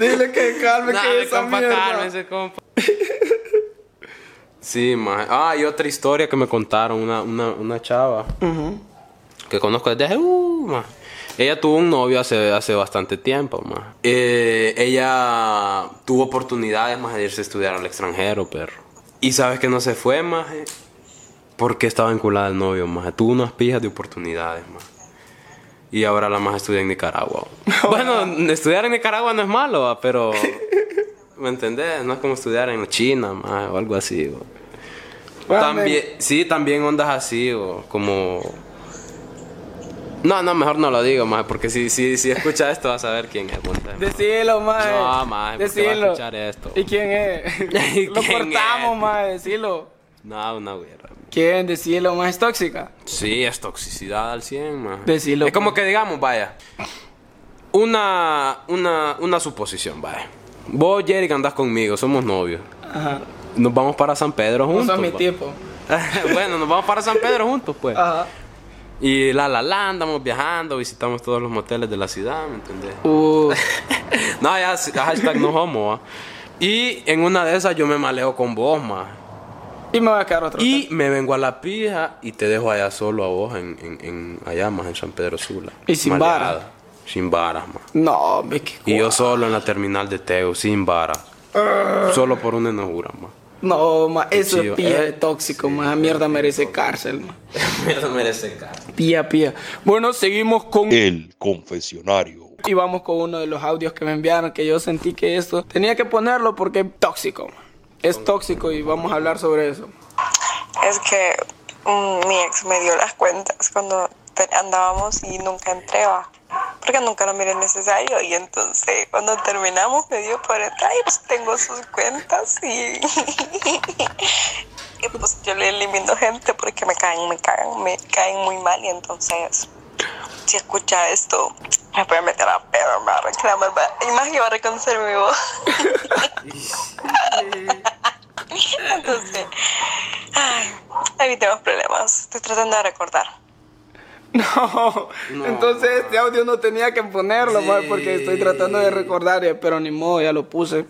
Dile que calme Nah, que esa compa, mierda. cálmese, compa. Sí, ma. Ah, y otra historia que me contaron, una, una, una chava que conozco desde hace, uh. Ella tuvo un novio hace, hace bastante tiempo, ma. Eh, ella tuvo oportunidades, más de irse a estudiar al extranjero, perro. Y sabes que no se fue, más porque estaba vinculada al novio, más Tuvo unas pijas de oportunidades, más Y ahora la más estudia en Nicaragua. bueno, estudiar en Nicaragua no es malo, va, pero... ¿Me entendés? No es como estudiar en China, más o algo así. Bueno, También, sí, también ondas así, o como... No, no, mejor no lo digo, más porque si, si, si escucha esto vas a saber quién es. Decilo, mae. No, mae, porque va a Decilo. escuchar esto. ¿Y quién es? ¿Y Lo quién cortamos, es? mae. Decilo. No, una guerra. ¿Quién? Decilo, más es tóxica. Sí, es toxicidad al 100, man. Decilo, Es como pues. que digamos, vaya. Una, una, una suposición, vaya. Vos, Jerry, andás conmigo, somos novios. Ajá. Nos vamos para San Pedro juntos. sos mi va. tipo. bueno, nos vamos para San Pedro juntos, pues. Ajá. Y la la la, andamos viajando, visitamos todos los moteles de la ciudad, ¿me entendés? Uh, No, ya, hashtag no homo, ¿va? Y en una de esas yo me maleo con vos, más. y me va a quedar otro. Y me vengo a la pija y te dejo allá solo a vos en, en, en allá más en San Pedro Sula. Y sin Maleada. vara. Sin varas, más. No, me Y yo solo en la terminal de Teo, sin vara. Solo por una enojura, más. No, ma, eso es pía de Eh, tóxico, ma. Mierda merece cárcel, ma. Mierda merece cara. Pía, pía. Bueno, seguimos con... El confesionario. Y vamos con uno de los audios que me enviaron, que yo sentí que esto tenía que ponerlo porque es tóxico. ma. Es tóxico y vamos a hablar sobre eso. Es que mm, mi ex me dio las cuentas cuando andábamos y nunca entré, va. Porque nunca lo miré necesario. Y entonces, cuando terminamos, me dio por entrar y pues tengo sus cuentas y. y pues yo le elimino gente porque me caen, me caen, me caen muy mal. Y entonces, si escucha esto, me puede meter a pedo, me va a reclamar. va- Y más que va a reconocer mi voz. Entonces, ay, evitemos problemas. Estoy tratando de recordar. No, entonces este audio no tenía que ponerlo, ma, Sí. porque estoy tratando de recordar, eh, pero ni modo, ya lo puse.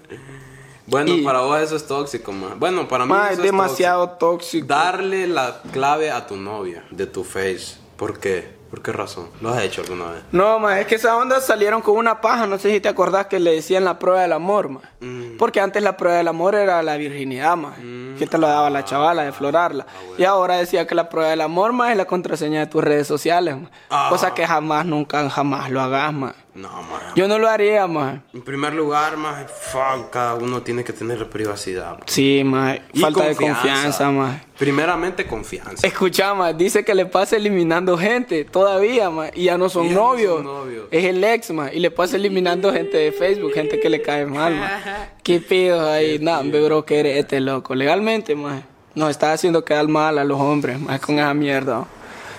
Bueno, Y- para vos eso es tóxico, más. Bueno, para mí Ma, eso es demasiado tóxico. Darle la clave a tu novia de tu face. ¿Por qué? ¿Por qué razón? ¿Lo has hecho alguna vez? No, ma, es que esas ondas salieron con una paja, no sé si te acordás que le decían la prueba del amor, ma. Mm. Porque antes la prueba del amor era la virginidad, ma. Mm. que te lo daba la chavala, de florarla. Y ahora decía que la prueba del amor, más es la contraseña de tus redes sociales, ma. Ah. Cosa que jamás, nunca, jamás lo hagas, más. No, man. Yo no lo haría, más. En primer lugar, más, fuck, cada uno tiene que tener privacidad. Sí, más. Y Falta de confianza. más. Primeramente, confianza. Escucha, ma, dice que le pasa eliminando gente todavía, ma, y ya no son ya no novios. son novios. Es el ex, ma, y le pasa eliminando gente de Facebook, gente que le cae mal, ma. ¿Qué pido ahí? Nah, hombre, bro, que eres este loco. Legalmente, ma, nos está haciendo quedar mal a los hombres, ma, con esa mierda.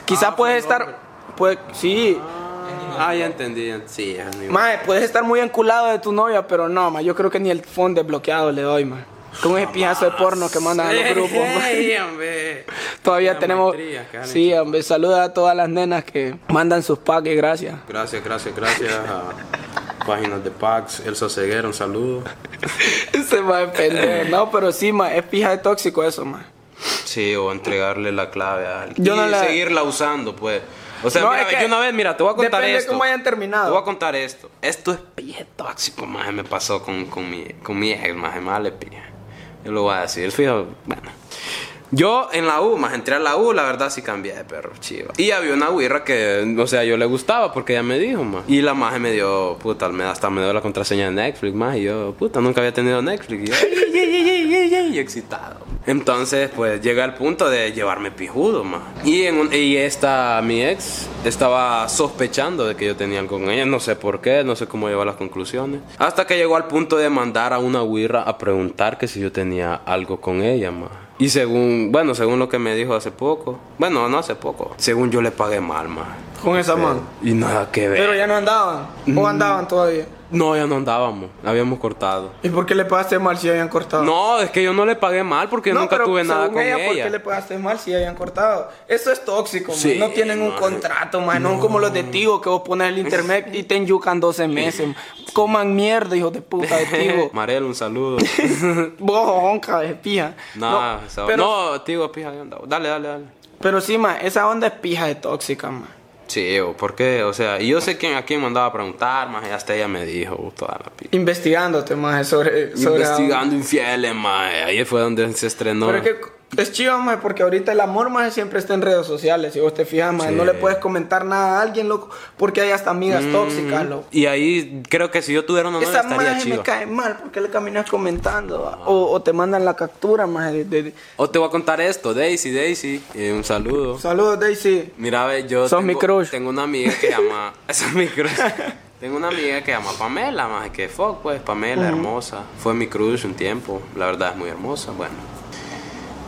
Quizá Ah, puedes estar, puede, sí, Ah, ya entendí. Sí, es mi ma, puedes estar muy enculado de tu novia, pero no, ma, yo creo que ni el fondo desbloqueado le doy, ma. Con ese pijazo de porno que mandan a los grupos, hombre. Todavía Qué tenemos. maestría que han Sí, hombre, saluda a todas las nenas que mandan sus packs, gracias. Gracias, gracias, gracias a páginas de Pax, Elsa Ceguera, un saludo. Se va a pendejo. No, pero sí, ma, es pija de tóxico eso, ma. Sí, o entregarle la clave a alguien. Yo y no la- seguirla usando, pues. O sea, No, mira, es que yo una vez, mira, te voy a contar depende esto. cómo hayan Te terminado. voy a contar esto. Esto es pije tóxico, más me pasó con, con, mi, con mi ex, más mal le pije. Yo lo voy a decir, fijo, bueno. Yo en la U, más entré a la U, la verdad sí cambié de perro, chiva. Y había una guirra que, o sea, yo le gustaba porque ella me dijo, más. Y la maje me dio, puta, me, hasta me dio la contraseña de Netflix, más. Y yo, puta, nunca había tenido Netflix. Y yo, "Ey, ey, ey, ey, ey, ey", y excitado. Entonces, pues llega el punto de llevarme pijudo, más. Y, en un- y esta, mi ex, estaba sospechando de que yo tenía algo con ella. No sé por qué, no sé cómo llevar las conclusiones. Hasta que llegó al punto de mandar a una guirra a preguntar que si yo tenía algo con ella, más. Y según, bueno, según lo que me dijo hace poco, bueno, no hace poco, según yo le pagué mal, más. Con esa mano. Y nada que ver. Pero ya no andaban. O andaban todavía. No, ya no andábamos, habíamos cortado. ¿Y por qué le pagaste mal si habían cortado? No, es que yo no le pagué mal porque No, nunca pero tuve nada con ella, ella. ¿Por qué le pagaste mal si habían cortado? Eso es tóxico, man. No tienen un contrato, man. No. como los de Tigo que vos pones el internet y te enyucan 12 meses. man. Coman mierda, hijos de puta de Tigo. Marel, un saludo. vos, honca de pija. Nah, esa- pero- no, tío, pija. Dale, dale, dale. Pero sí, man, esa onda es pija de tóxica, man. Sí, o ¿por qué? O sea, y yo sé quién, a quién mandaba a preguntar, más y hasta ella me dijo toda la. Investigándote, más sobre, sobre Investigando infieles, más. Ahí fue donde se estrenó. Pero es que es chido, maje, porque ahorita el amor, más siempre está en redes sociales. Si vos te fijas, maje, Sí. no le puedes comentar nada a alguien, loco, porque hay hasta amigas Mm, tóxicas, loco. Y ahí creo que si yo tuviera una novia Esa estaría maje me chido. cae mal porque le caminas comentando. O, o te mandan la captura, más de, de- O te voy a contar esto, Daisy, Daisy, eh, un saludo. Saludos, Daisy. Mira, ve, yo Sos tengo, mi crush. tengo una amiga que llama... Es mi crush. tengo una amiga que llama Pamela, más que fuck, pues, Pamela, Ujú. hermosa. Fue mi crush un tiempo, la verdad es muy hermosa, bueno.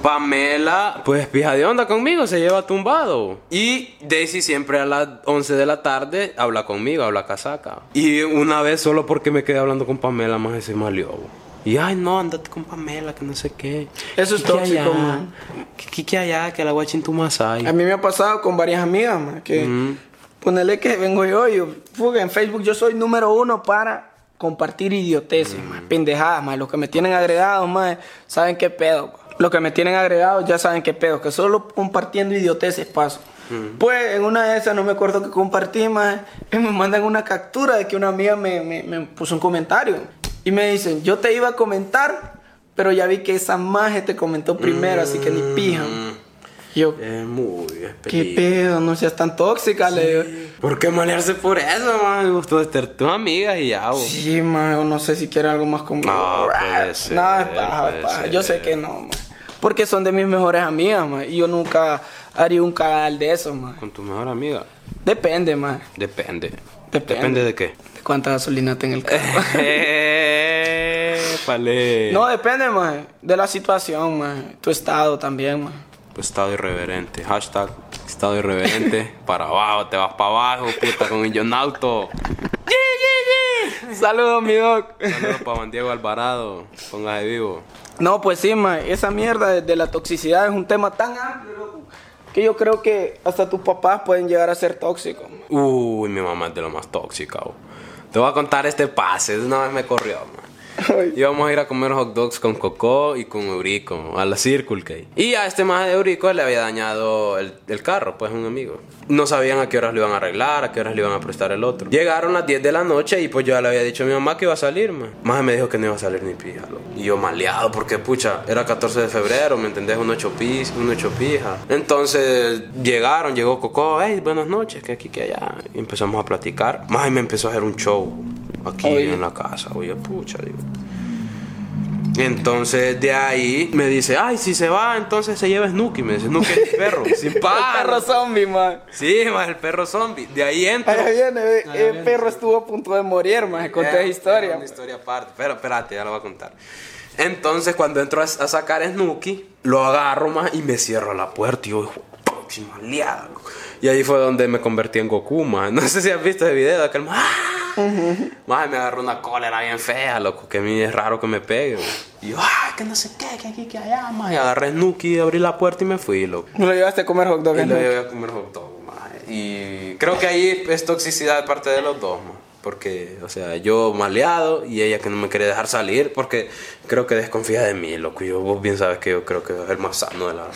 Pamela, pues pija de onda conmigo, se lleva tumbado. Y Daisy siempre a las 11 de la tarde habla conmigo, habla casaca. Y una vez solo porque me quedé hablando con Pamela, más se malió. Y ay, no, andate con Pamela, que no sé qué. Eso es tóxico, allá, man. Que, que- allá, que la guachin tu masai. A mí me ha pasado con varias amigas, man, que ponele que vengo yo yo, fuga, en Facebook yo soy número uno para compartir idioteces, man, pendejadas, man. Los que me tienen agregados, man, saben qué pedo. man. Los que me tienen agregados ya saben qué pedo, que solo compartiendo idioteces paso. Pues en una de esas no me acuerdo que compartí más me mandan una captura de que una amiga me, me- me puso un comentario y me dicen, yo te iba a comentar, pero ya vi que esa maje te comentó primero, así que ni pija. Y yo, Es muy ¿qué pedo? No seas tan tóxica, le digo. ¿Por qué malearse por eso, man? Me gustó estar tus amigas y ya, bo. Sí, man, no sé si quiere algo más conmigo. No, puede ser, No, es paja, paja. ser. Yo sé que no, man. Porque son de mis mejores amigas, man. Y yo nunca haría un cagal de eso, man. Con tu mejor amiga. Depende, man. Depende. Depende. Depende de qué. De cuánta gasolina tenga el carro. No, depende, man. De la situación, man. Tu estado también, man. Pues estado irreverente. Hashtag estado irreverente. para abajo, te vas para abajo, puta, con el Jonauto. Saludos, mi doc. Saludos para Juan Diego Alvarado. Póngase vivo. No, pues sí, man. Esa mierda de, de la toxicidad es un tema tan amplio, loco, que yo creo que hasta tus papás pueden llegar a ser tóxicos. man. Uy, mi mamá es de lo más tóxica. bo. Te voy a contar este pase. Una vez me corrió, man. Íbamos a ir a comer hot dogs con Coco y con Eurico a la Circle K. Y a este más de Eurico le había dañado el, carro, pues un amigo. No sabían a qué horas lo iban a arreglar, a qué horas le iban a prestar el otro. Llegaron las 10 de la noche y pues yo ya le había dicho a mi mamá que iba a salir, man. Más me dijo que no iba a salir ni pija, loco. Y yo maleado porque, pucha, era 14 de febrero, ¿me entendés? Un ocho pis, un ocho pija. Entonces llegaron, llegó Coco, hey, buenas noches, que aquí, que allá. Y empezamos a platicar. Más me empezó a hacer un show aquí en la casa, oye, pucha, digo. Entonces de ahí me dice, ay, si se va, entonces se lleva Snooki. Me dice, Snooki es mi perro, sin El par. perro zombie, man. Sí, más el perro zombie. De ahí entro. Ahí viene, ve, el perro estuvo a punto de morir, man. Conté Era- historia. Una historia aparte. Pero espérate, ya lo voy a contar. Entonces, cuando entro a, a sacar a Snooki, lo agarro más y me cierro la puerta. Y yo, próxima. Y ahí fue donde me convertí en Goku, man. No sé si has visto ese video de aquel man. Más me agarró una cólera bien fea, loco. Que a mí es raro que me pegue. man. Y yo, ay, que no sé qué, que aquí, que allá, más. Y agarré Snooki, abrí la puerta y me fui, loco. Lo llevaste a comer hot dog. Y lo llevé a comer hot dog, maje. Y creo que ahí es toxicidad de parte de los dos, ma. Porque, o sea, yo maleado y ella que no me quería dejar salir porque creo que desconfía de mí, loco. Yo, vos bien sabes que yo creo que es el más sano de la...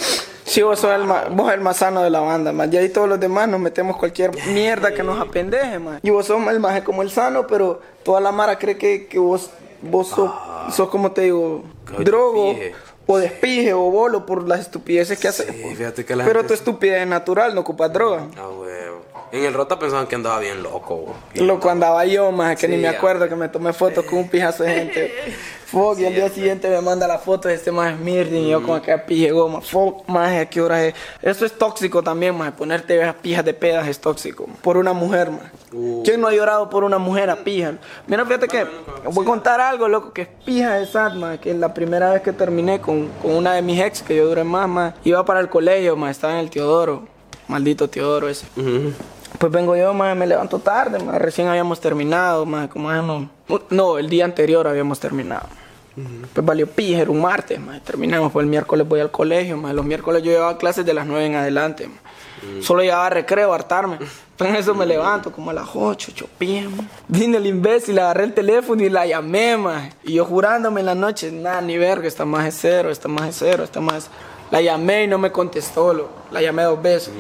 Sí, vos sos el más, vos el más sano de la banda, man. Y ahí todos los demás nos metemos cualquier mierda que nos apendeje, man. Y vos sos el más como el sano, pero toda la mara cree que, que vos, vos sos, sos como te digo, drogo. O despije o bolo por las estupideces que haces. Sí, fíjate que la Pero gente... tu estupidez es natural, no ocupas droga. Ah, huevo. En el Rota pensaban que andaba bien loco. Loco andaba yo, más que ni Sí, me acuerdo que me tomé fotos con un pijazo de gente. Fuck, y al día siguiente me manda la foto de este más Smirning y yo con aquella pija goma. Fuck, más a qué hora es. Eso es tóxico también, más. Ponerte esas pijas de pedas es tóxico. Por una mujer, más. ¿Quién no ha llorado por una mujer a pija? Mira, fíjate que voy a contar algo, loco, que es pija de sad, ma. Que la primera vez que terminé con, con una de mis ex, que yo duré más, más. Iba para el colegio, más. Estaba en el Teodoro. Maldito Teodoro ese. Pues vengo yo, más me levanto tarde, más recién habíamos terminado, más como ah, no, no, el día anterior habíamos terminado. Pues valió pija, era un martes, más terminamos, pues el miércoles voy al colegio, más los miércoles yo llevaba clases de las 9 en adelante, ma. Solo llegaba a recreo, a hartarme. Entonces eso me levanto como a las 8, 8 p.m. Vine el imbécil, agarré el teléfono y la llamé, más. Y yo jurándome en la noche, nada, ni verga, esta más es cero, esta más es cero, esta más. La llamé y no me contestó, lo. la llamé dos veces.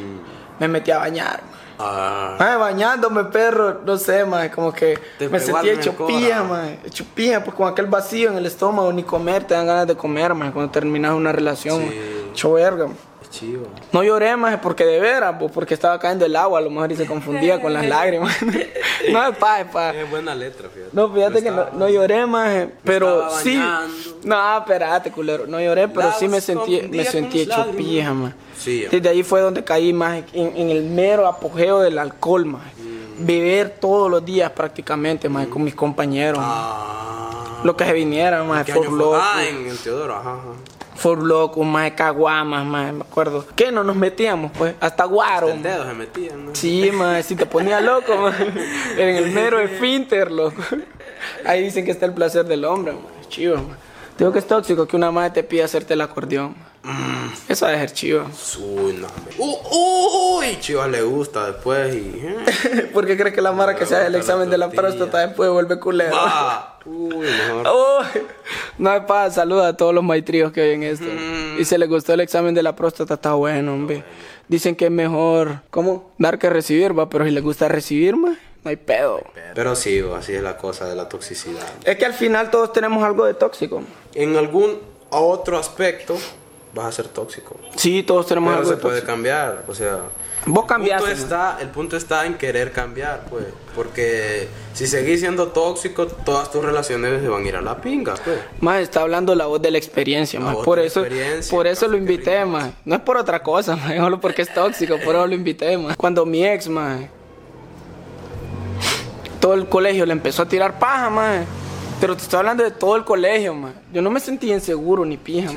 Me metí a bañar. Ah, Ay, bañándome, perro, no sé, más como que Te me sentía hecho pija, hecho pija, pues con aquel vacío en el estómago, ni comer, te dan ganas de comer, man, cuando terminas una relación, Sí. hecho verga. Chivo. No lloré, más porque de veras, pues porque estaba cayendo el agua, a lo mejor y se confundía con las lágrimas. no, es pa, es pa. Es buena letra, fíjate. No, fíjate que no, no lloré más, pero sí. No, espérate, culero. No lloré, pero La sí me se sentí, me sentí hecho pija, man. Sí, Desde ahí fue donde caí más en, en el mero apogeo del alcohol, más. Beber todos los días prácticamente, más, con mis compañeros. Ah. Lo que se vinieran, más, ¿Qué for año fue? loco. Ah, en el Teodoro, ajá, ajá. For loco, más, caguamas, más, me acuerdo. ¿Qué no nos metíamos, pues? Hasta guaro. El maje. dedo se metían, ¿no? Sí, más, si te ponía loco, man. En el mero esfínter, loco. Ahí dicen que está el placer del hombre, man. Chivo, man. Digo que es tóxico que una madre te pida hacerte el acordeón. Man. Eso debe ser chivo. Uy, no. Uh, uy, Chivas le gusta después y. eh. ¿Por qué crees que la mara que se hace el la examen de la próstata después vuelve culero? Uy, mejor. Uy, no hay paz, saluda a todos los maitríos que oyen esto. Y si les gustó el examen de la próstata, está bueno, hombre. Dicen que es mejor, ¿cómo? Dar que recibir, va, pero si les gusta recibir, más, no hay pedo. Pero sí, así es la cosa de la toxicidad. Es que al final todos tenemos algo de tóxico. En algún otro aspecto vas a ser tóxico. Sí, todos tenemos Pero algo se de puede tóxico. cambiar, o sea. Vos el cambiaste, punto ¿no? está, El punto está en querer cambiar, pues. Porque si seguís siendo tóxico, todas tus relaciones se van a ir a la pinga, pues. Más está hablando la voz de la experiencia, La más. Por eso, por eso lo invité, más. No es por otra cosa, más. Solo porque es tóxico, por eso lo invité, más. Cuando mi ex, más. Todo el colegio le empezó a tirar paja, más. Pero te estoy hablando de todo el colegio, más. Yo no me sentía inseguro ni pija,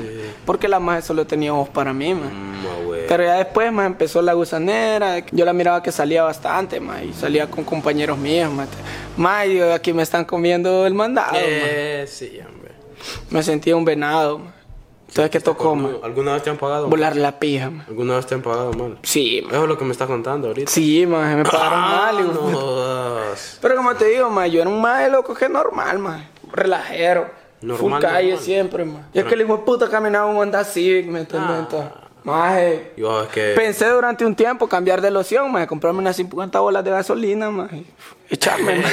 Porque la más solo tenía ojos para mí, más. Mm. Pero ya después, más empezó la gusanera. Yo la miraba que salía bastante, más. Y salía con compañeros míos, más. Más, aquí me están comiendo el mandado, ma. Eh, sí, hombre. Me sentía un venado. ma. Entonces, ¿qué tocó, ma? ¿Alguna vez te han pagado? Volar la pija, ma. ¿Alguna vez te han pagado mal? Sí, ma. Eso es lo que me estás contando ahorita. Sí, ma, me pagaron Ah, mal. no. Pero como te digo, ma, yo era un mae loco que normal, ma. Relajero. Full calle normal. siempre, man. Y es que el hijo de puta caminaba un Honda Civic, ¿me entiendes? Entonces, maje, Y vos, es que. Pensé durante un tiempo cambiar de loción, maje, comprarme unas 50 bolas de gasolina, maje. Echarme,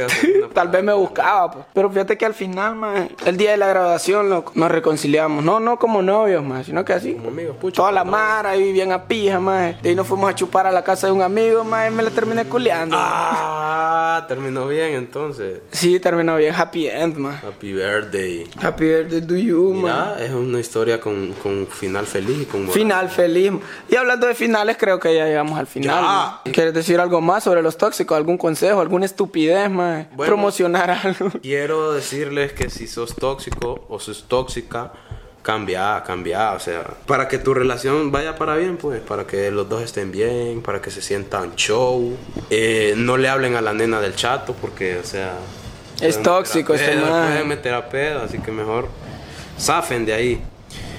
Tal vez me buscaba, pues. Pero fíjate que al final, maje, el día de la graduación loco, nos reconciliamos. No, no como novios, sino que así. Como amigos. Toda la mara ahí bien a pija. De ahí nos fuimos a chupar a la casa de un amigo, y me la terminé culeando. Ah, terminó bien entonces. Sí, terminó bien. Happy end. Happy birthday. Happy birthday to you. Mira, es una historia con, con final feliz y con Final feliz. Y hablando de finales, creo que ya llegamos al final. ¿Quieres decir algo más sobre los tóxicos? ¿Algún consejo? ¿Alguna estupidez, más? Bueno. Promocionar algo. Quiero decirles que si sos tóxico o sos tóxica, cambia, cambia, o sea, para que tu relación vaya para bien, pues, para que los dos estén bien, para que se sientan show, Eh, no le hablen a la nena del chato porque, o sea, Es tóxico este meter a pedo, así que mejor zafen de ahí.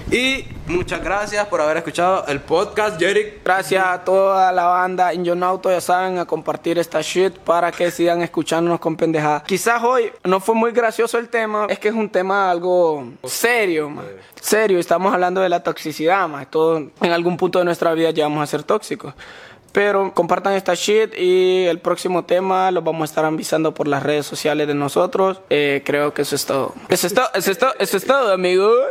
Y muchas gracias por haber escuchado el podcast, Jerick. Gracias a toda la banda Injonauto, ya saben, a compartir esta shit para que sigan escuchándonos con pendejadas. Quizás hoy no fue muy gracioso el tema, es que es un tema algo serio, man. Serio, estamos hablando de la toxicidad, más. Todo en algún punto de nuestra vida llegamos a ser tóxicos. Pero compartan esta shit y el próximo tema lo vamos a estar avisando por las redes sociales de nosotros. Eh, creo que eso es todo. Eso es todo, eso es todo, eso es todo, amigos.